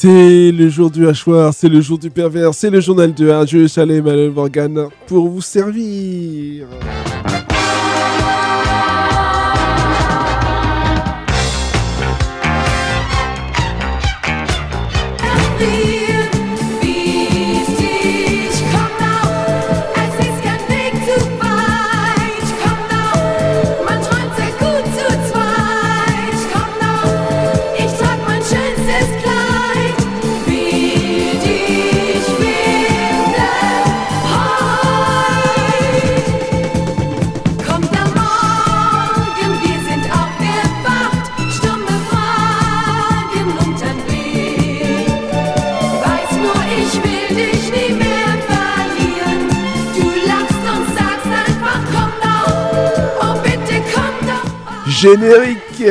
C'est le jour du hachoir, c'est le jour du pervers, c'est le journal jeu Chalet Manuel Morgan pour vous servir. Générique.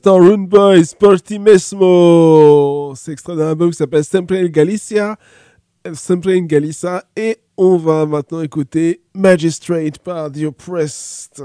L'instant, Rune Boy, Mesmo. C'est extrait d'un album qui s'appelle Sempre in Galicia. Sempre in Galicia. Et on va maintenant écouter Magistrate par The Oppressed.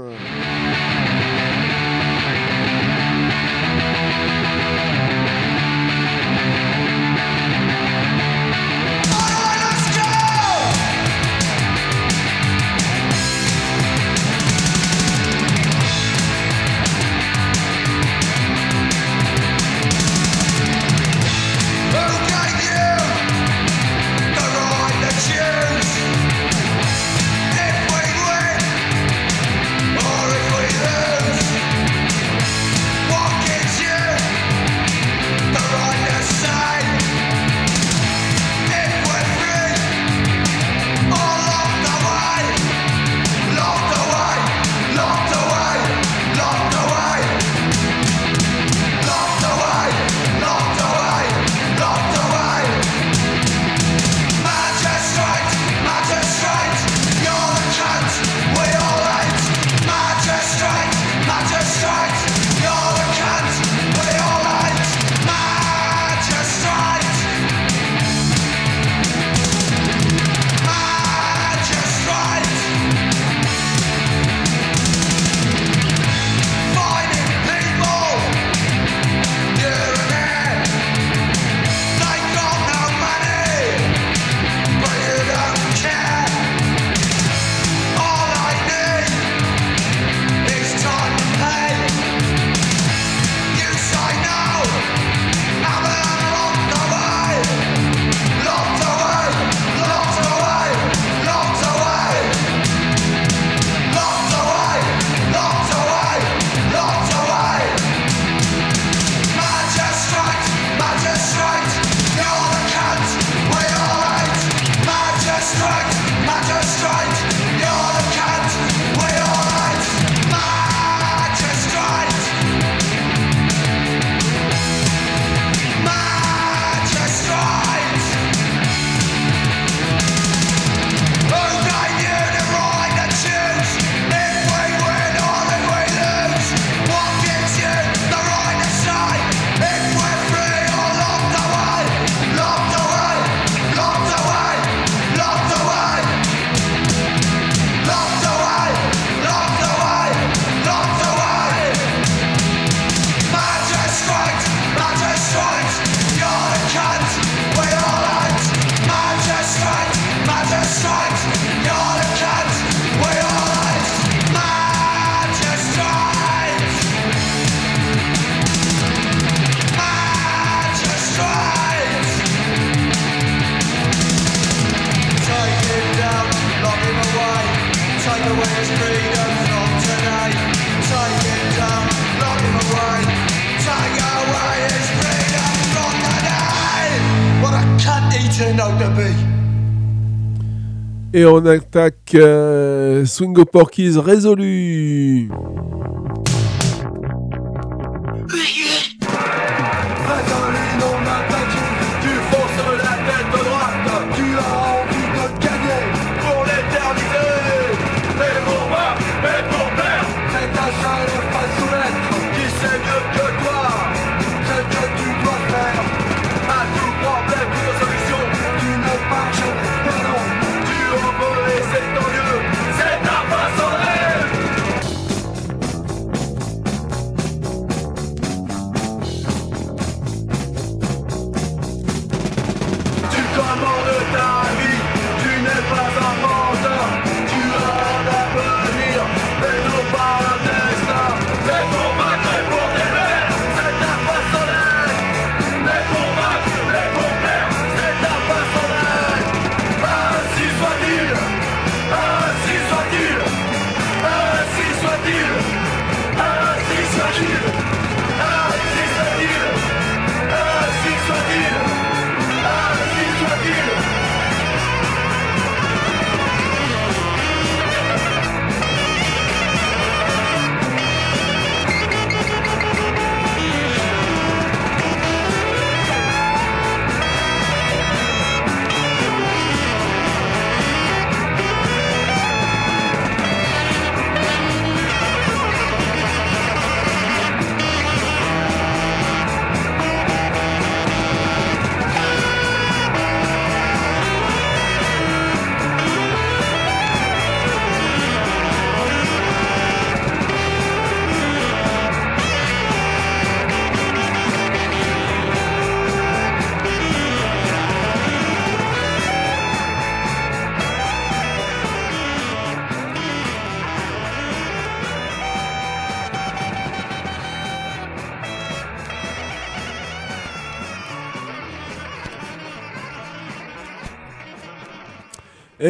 Et on attaque euh, Swingo Porkies résolu.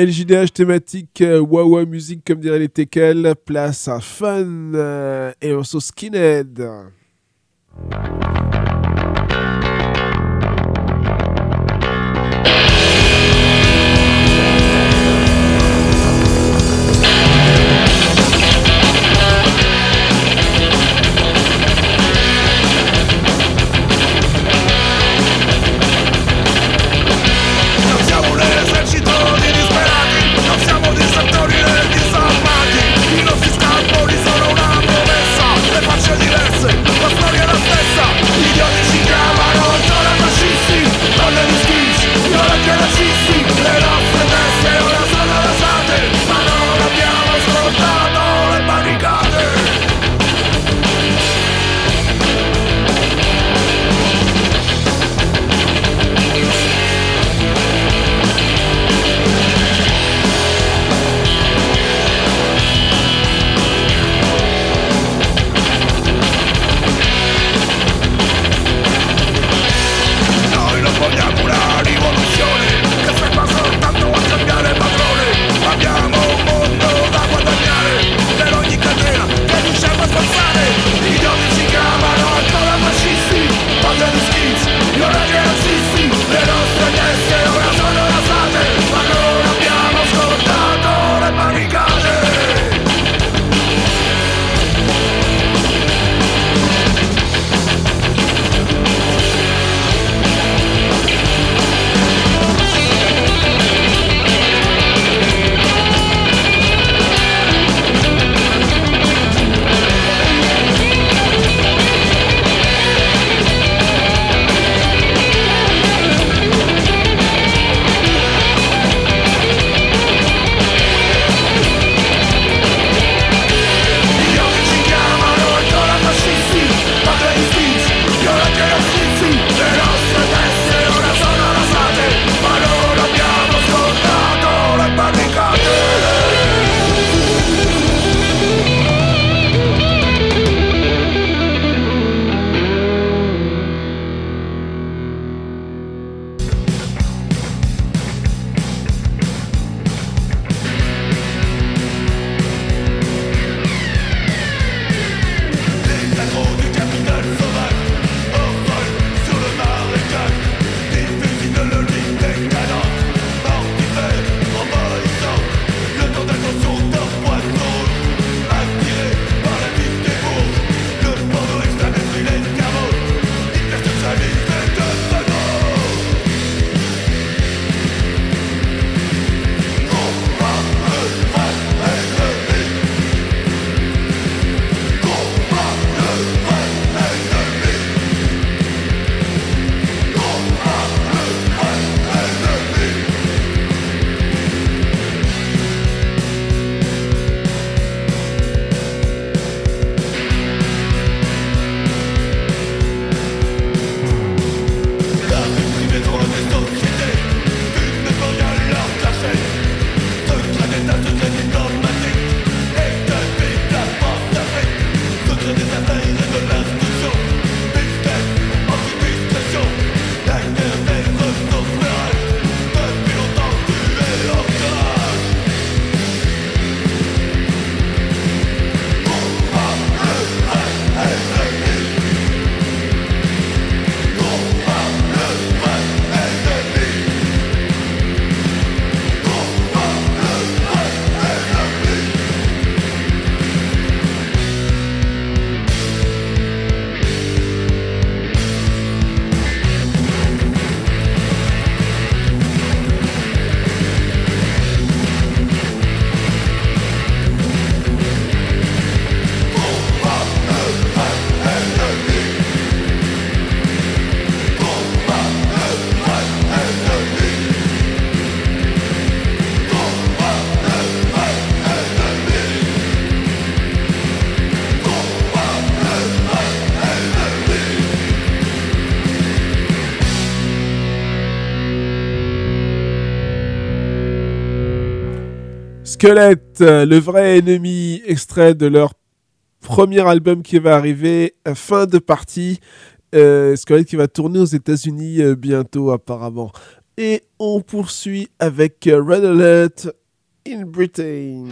LJDH thématique euh, Wawa musique comme dirait les Tekel, place à Fun euh, et aussi Skinhead. Squelette, euh, le vrai ennemi, extrait de leur premier album qui va arriver, euh, fin de partie. Euh, Squelette qui va tourner aux États-Unis bientôt, apparemment. Et on poursuit avec Red Alert in Britain.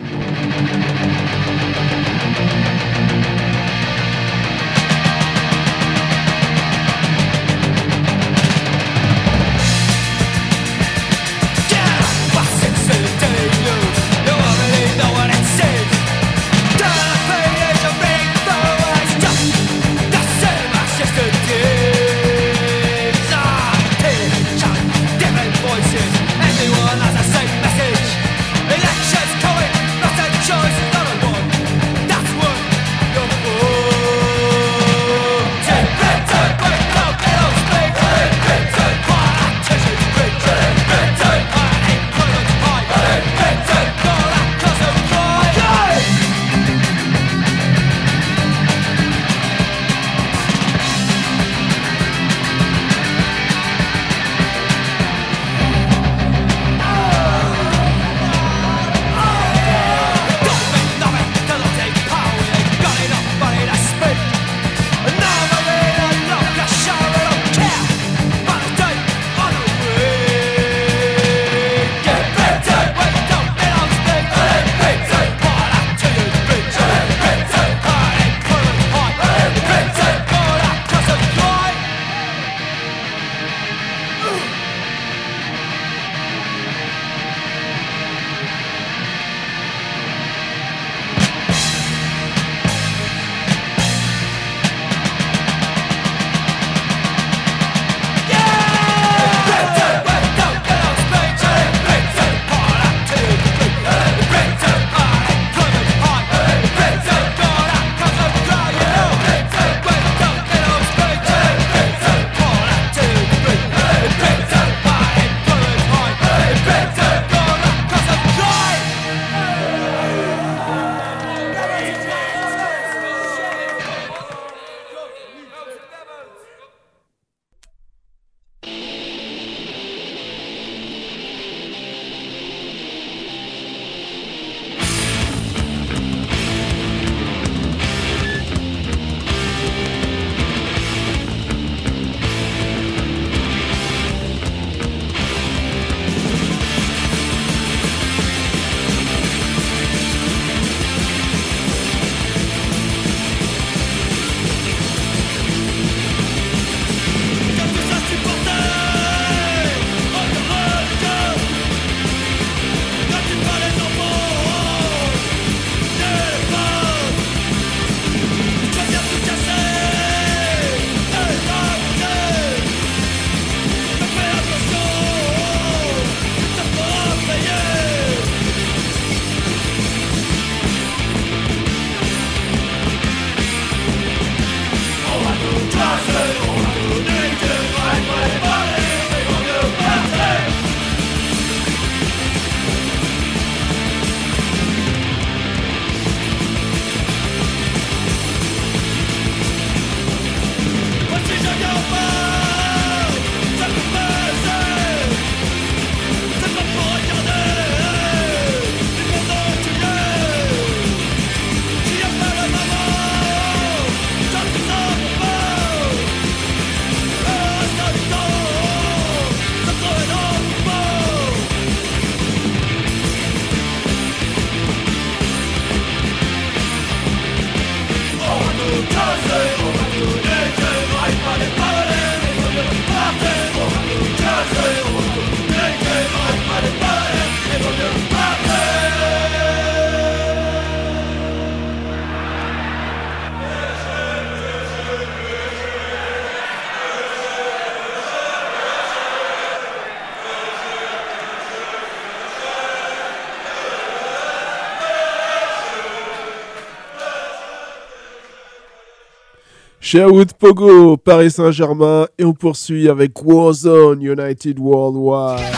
Sherwood Pogo, Paris Saint-Germain, et on poursuit avec Warzone United Worldwide.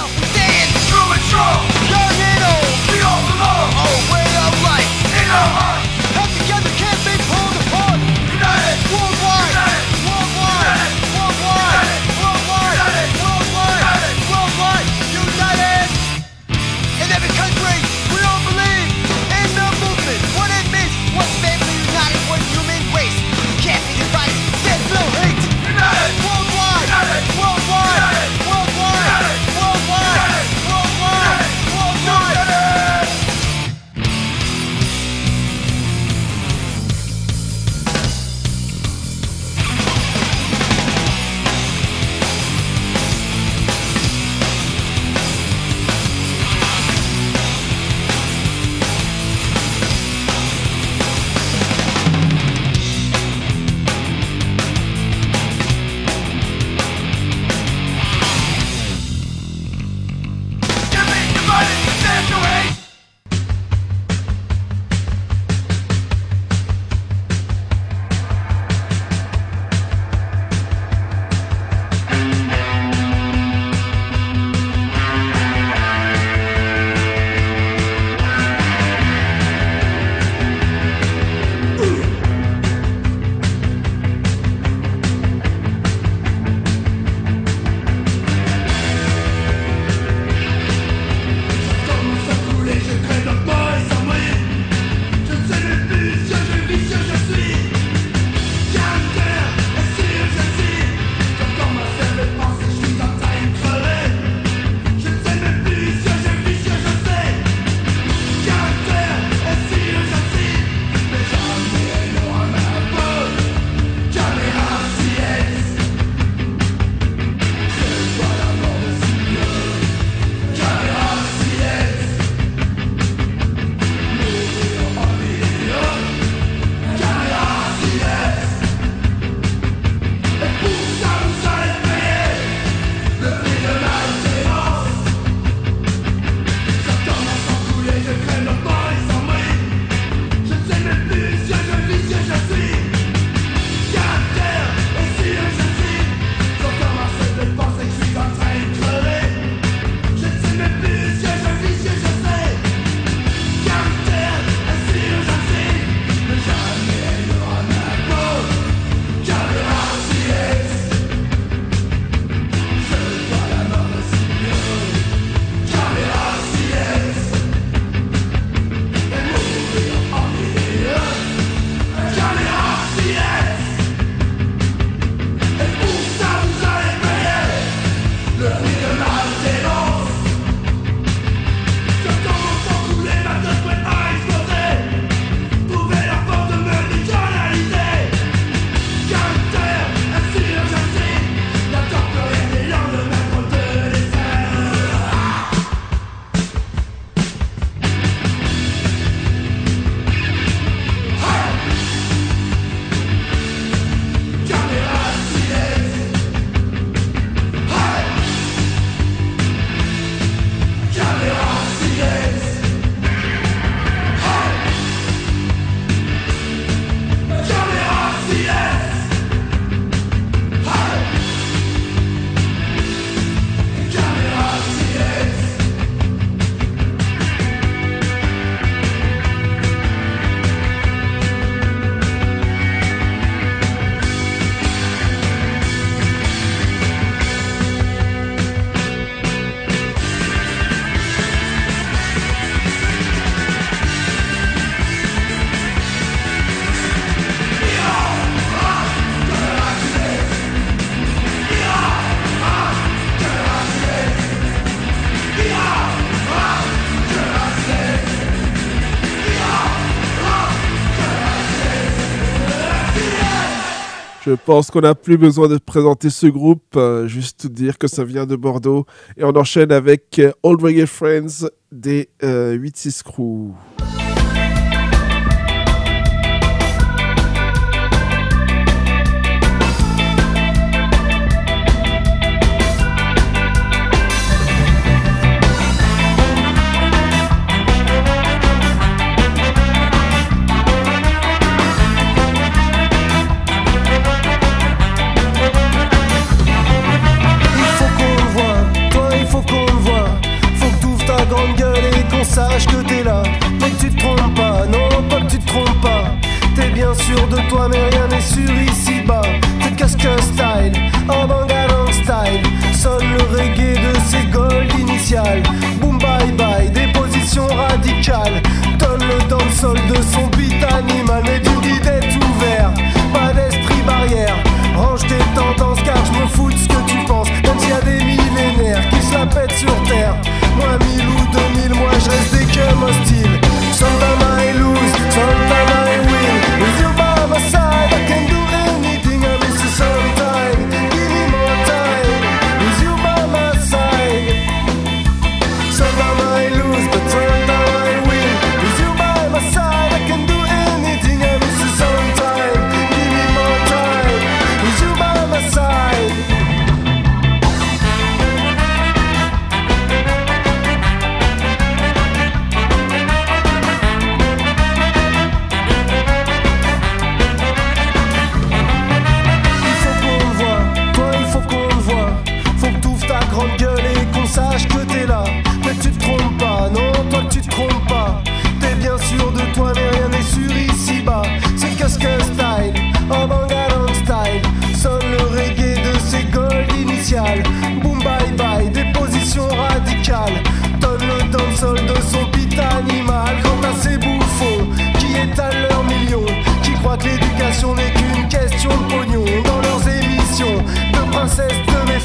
Je pense qu'on n'a plus besoin de présenter ce groupe, euh, juste dire que ça vient de Bordeaux. Et on enchaîne avec euh, Old Reggae Friends des euh, 86 Crew.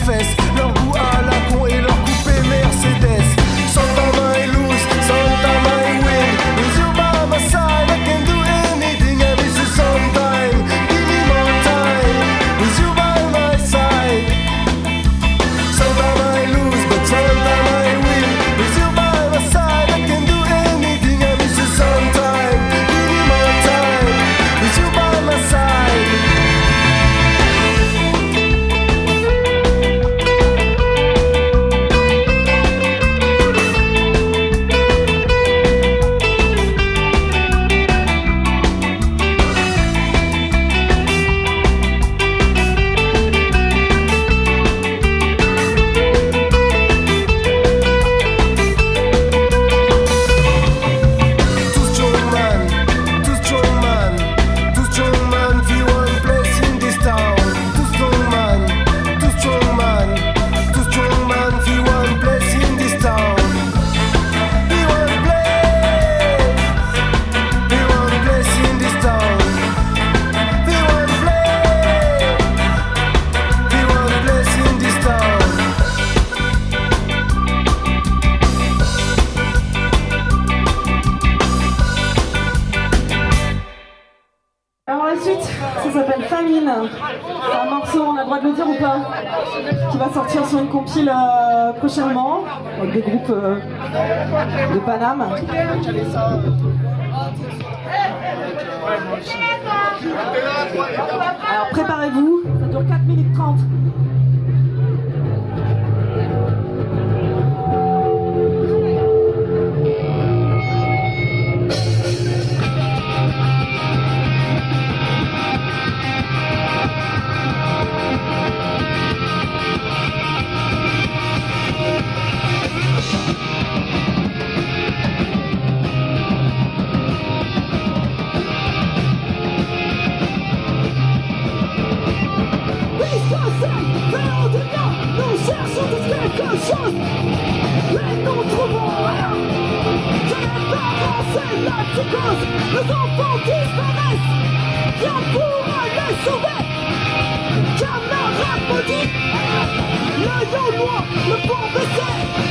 Face. Paname. Alors préparez-vous, ça dure 4 minutes 30. chose Et nous trouvons rien. Que les parents s'éloignent sous cause Les enfants disparaissent Rien pourra les sauver Camarade maudit L'œil au loin, le pont baissé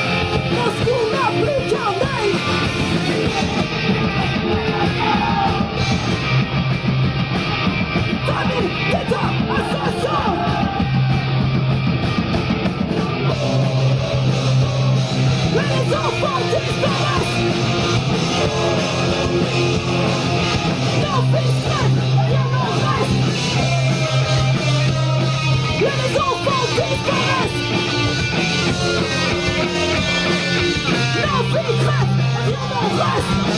hot, you're.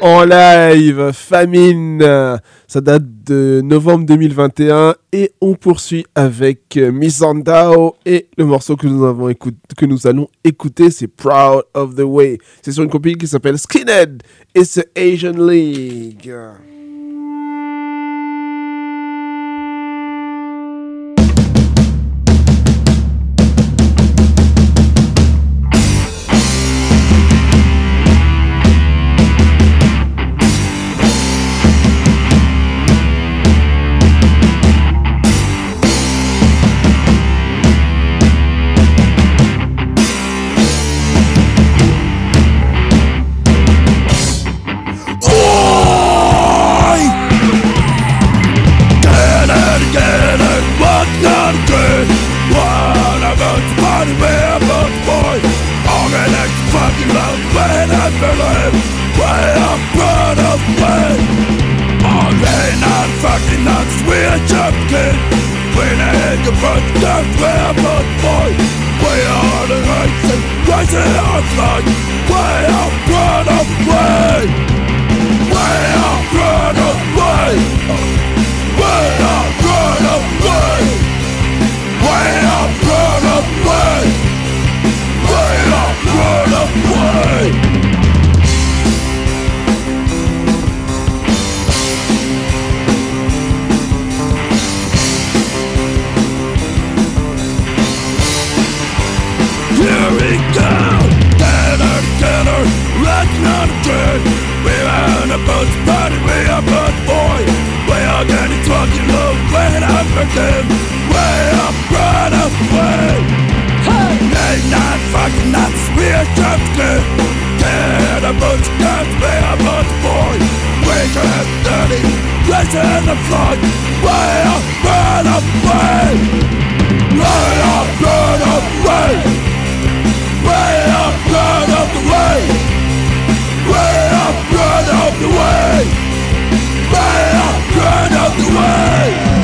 En live, Famine. Ça date de novembre 2021 et on poursuit avec euh, Missandao et le morceau que nous, avons que nous allons écouter, c'est Proud of the Way. C'est sur une copie qui s'appelle Skinhead et c'est Asian League. nothing We are gonna We are gonna Someone's burning me up, but boy. We are dirty, getting drunk, you know When I'm drinking Way up, run away Hey! Late night, fucking nuts We are drifting. Get the bunch, get me a boy. We up, dirty Race in the flood Way up, run away Way up, run away Way up, run away out of the way! Get out of the way!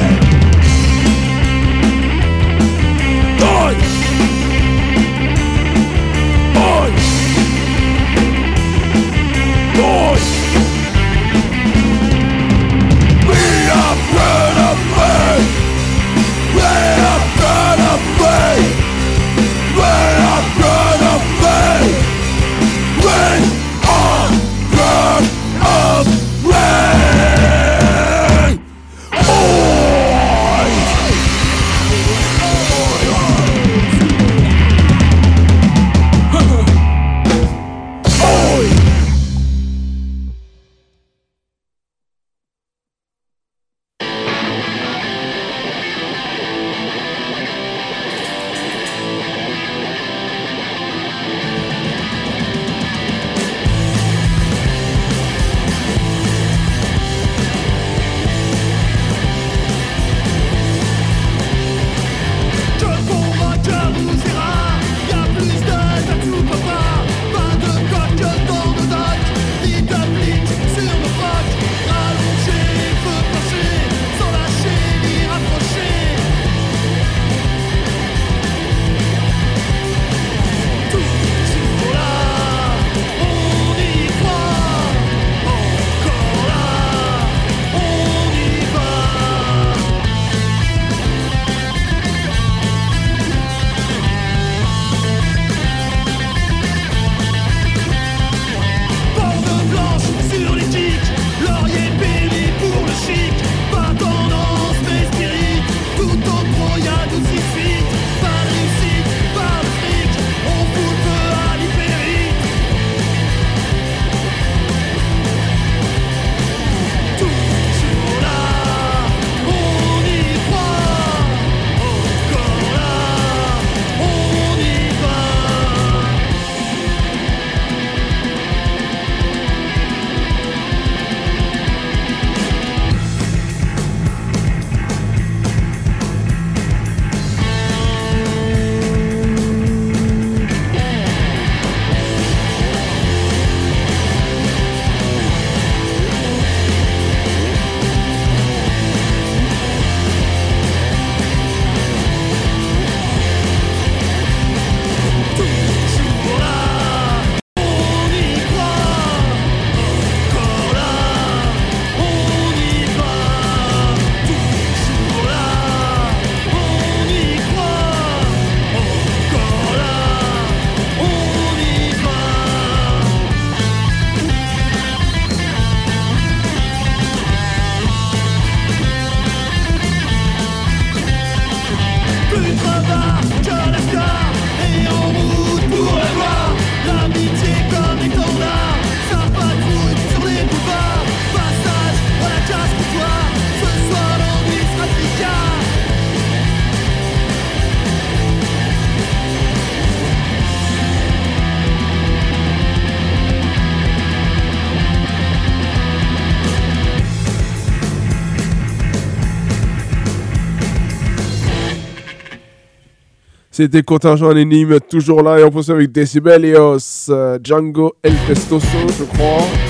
C'était Contingent Anonyme, toujours là, et on poursuit avec Decibelios, euh, Django El Testoso, je crois.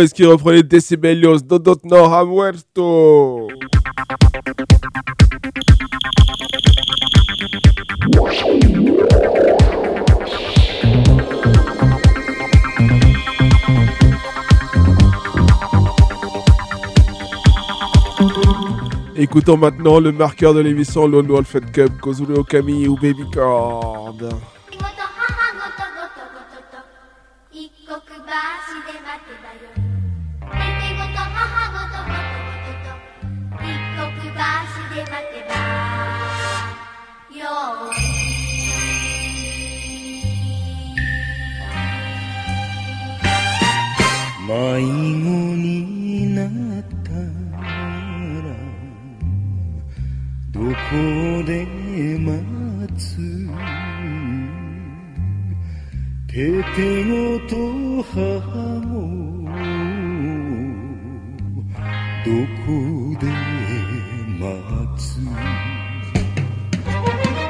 Boys qui reprenait Decibelios, Dodot No Ha Muerto. Écoutons maintenant le marqueur de l'émission Lone Wolf Cup, Kozuro Okami ou Baby Cord. 迷子になったらどこで待つ？ててごと母もどこで待つ？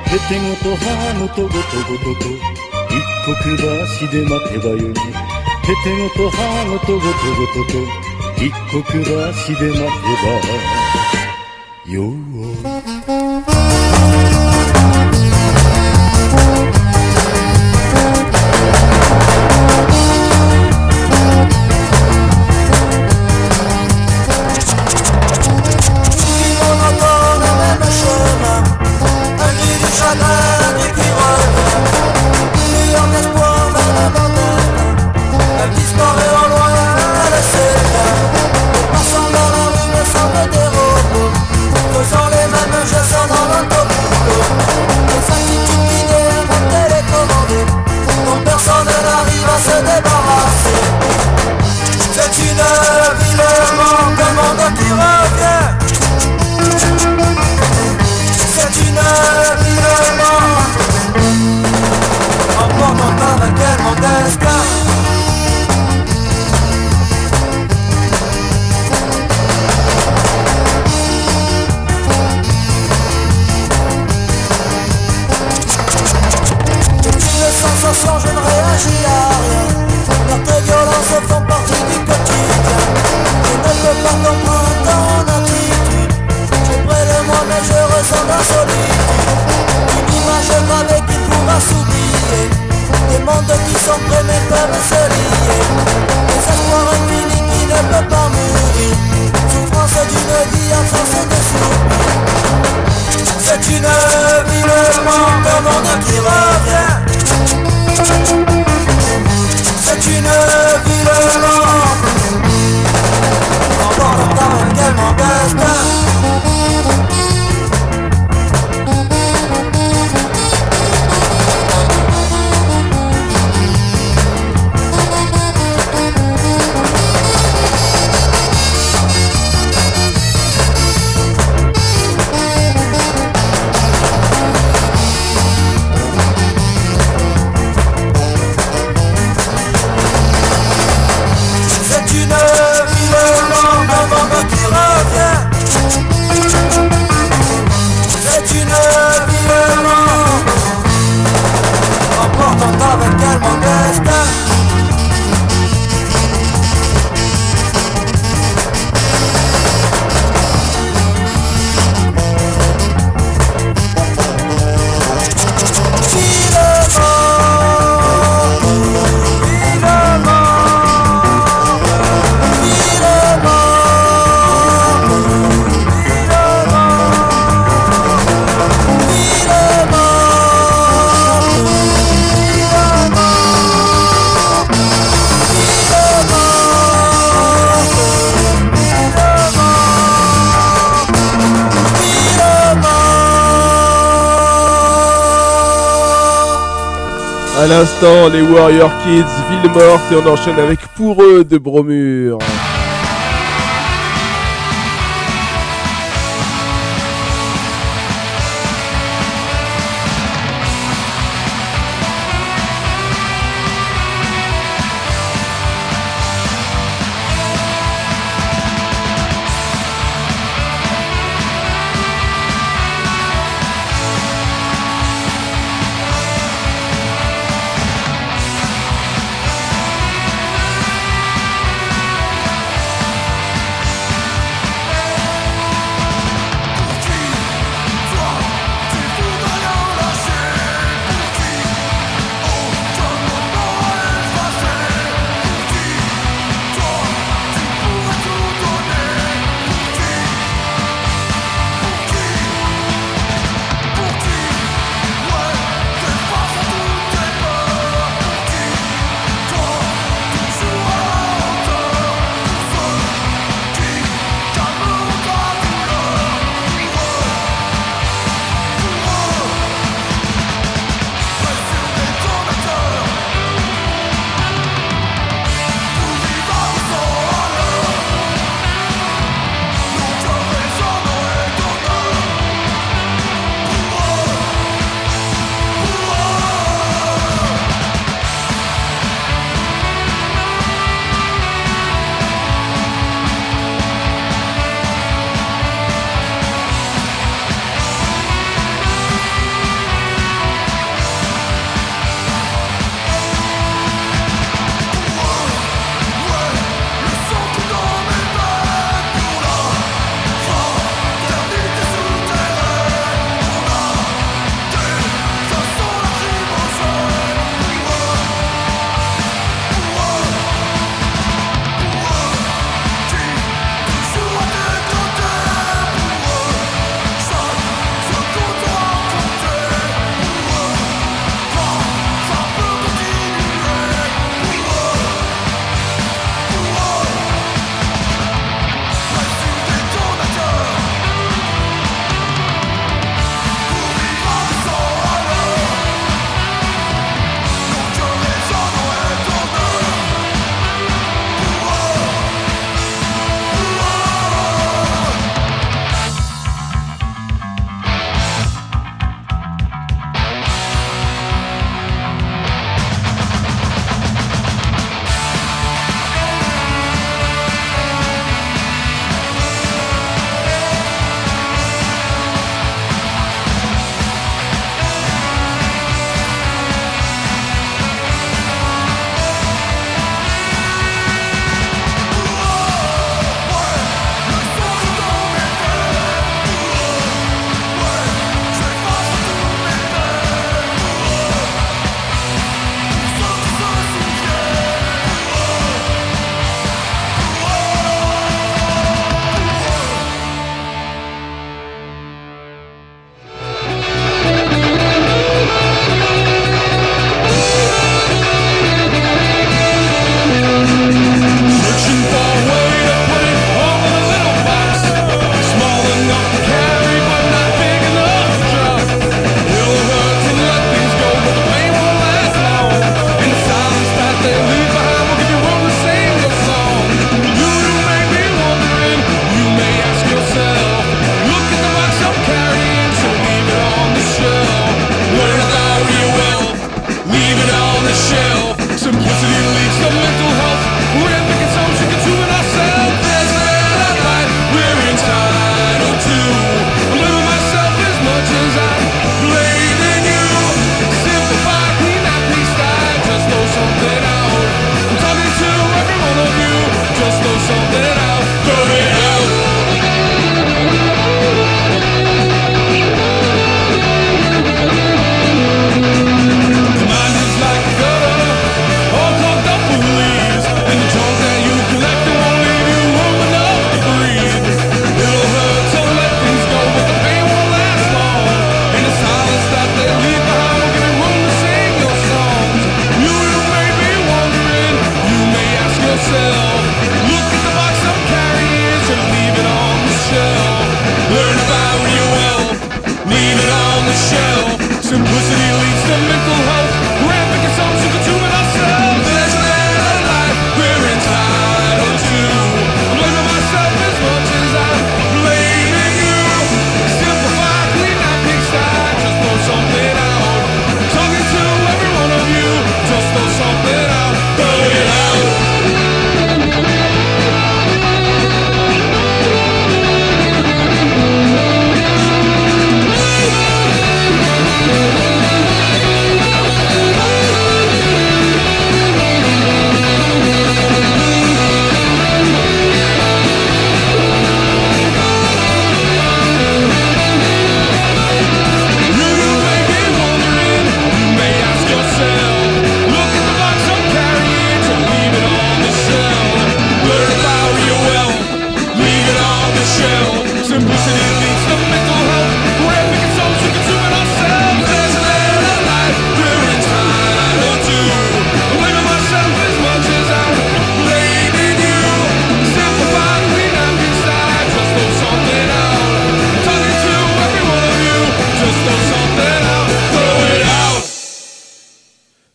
ててごと母ごとごとごとと一刻橋で待てばよい。手手ごと歯ごとごとごとと一刻足で待てばよう。sky l'instant, les Warrior Kids, ville morte, et on enchaîne avec Pour eux de Bromure.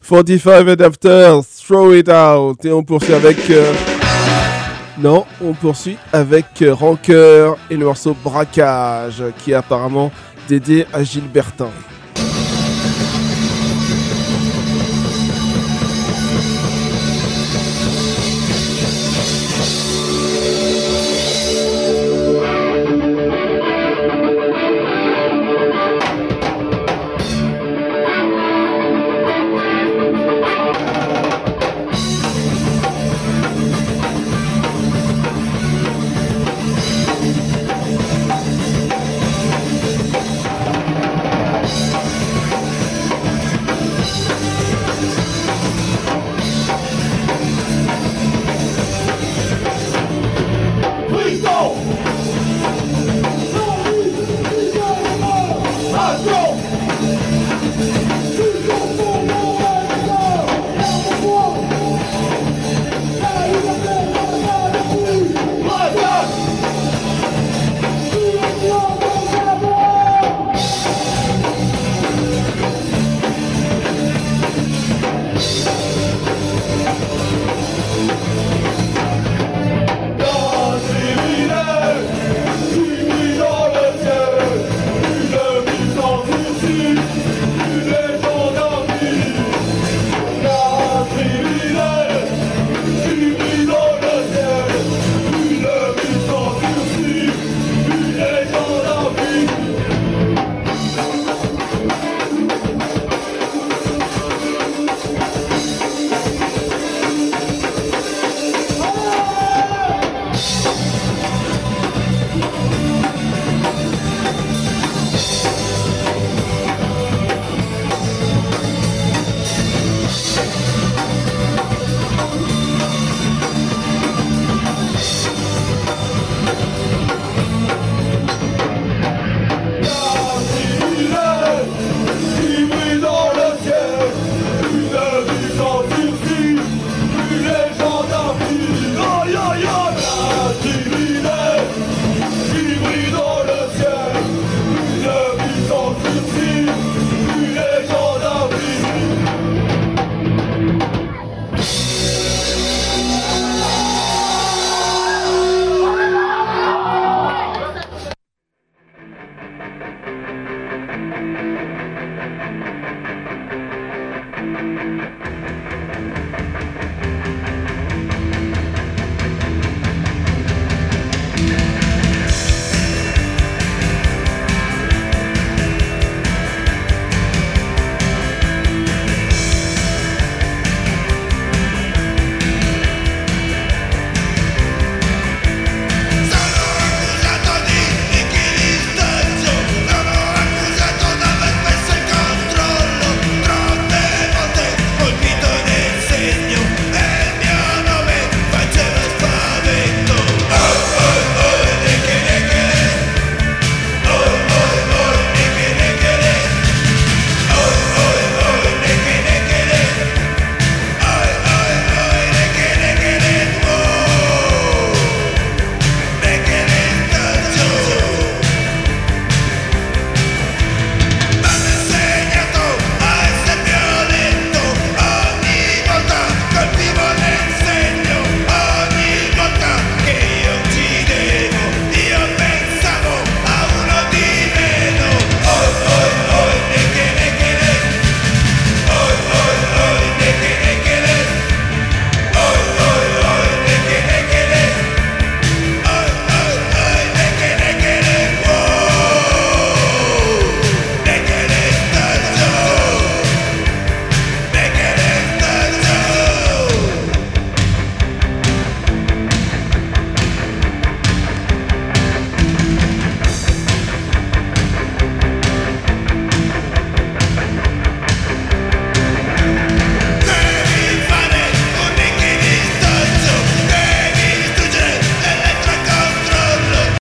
45 Adapters, Throw It Out. Et on poursuit avec. Euh, non, on poursuit avec euh, Rancœur et le morceau Braquage, qui est apparemment dédié à Gilbertin.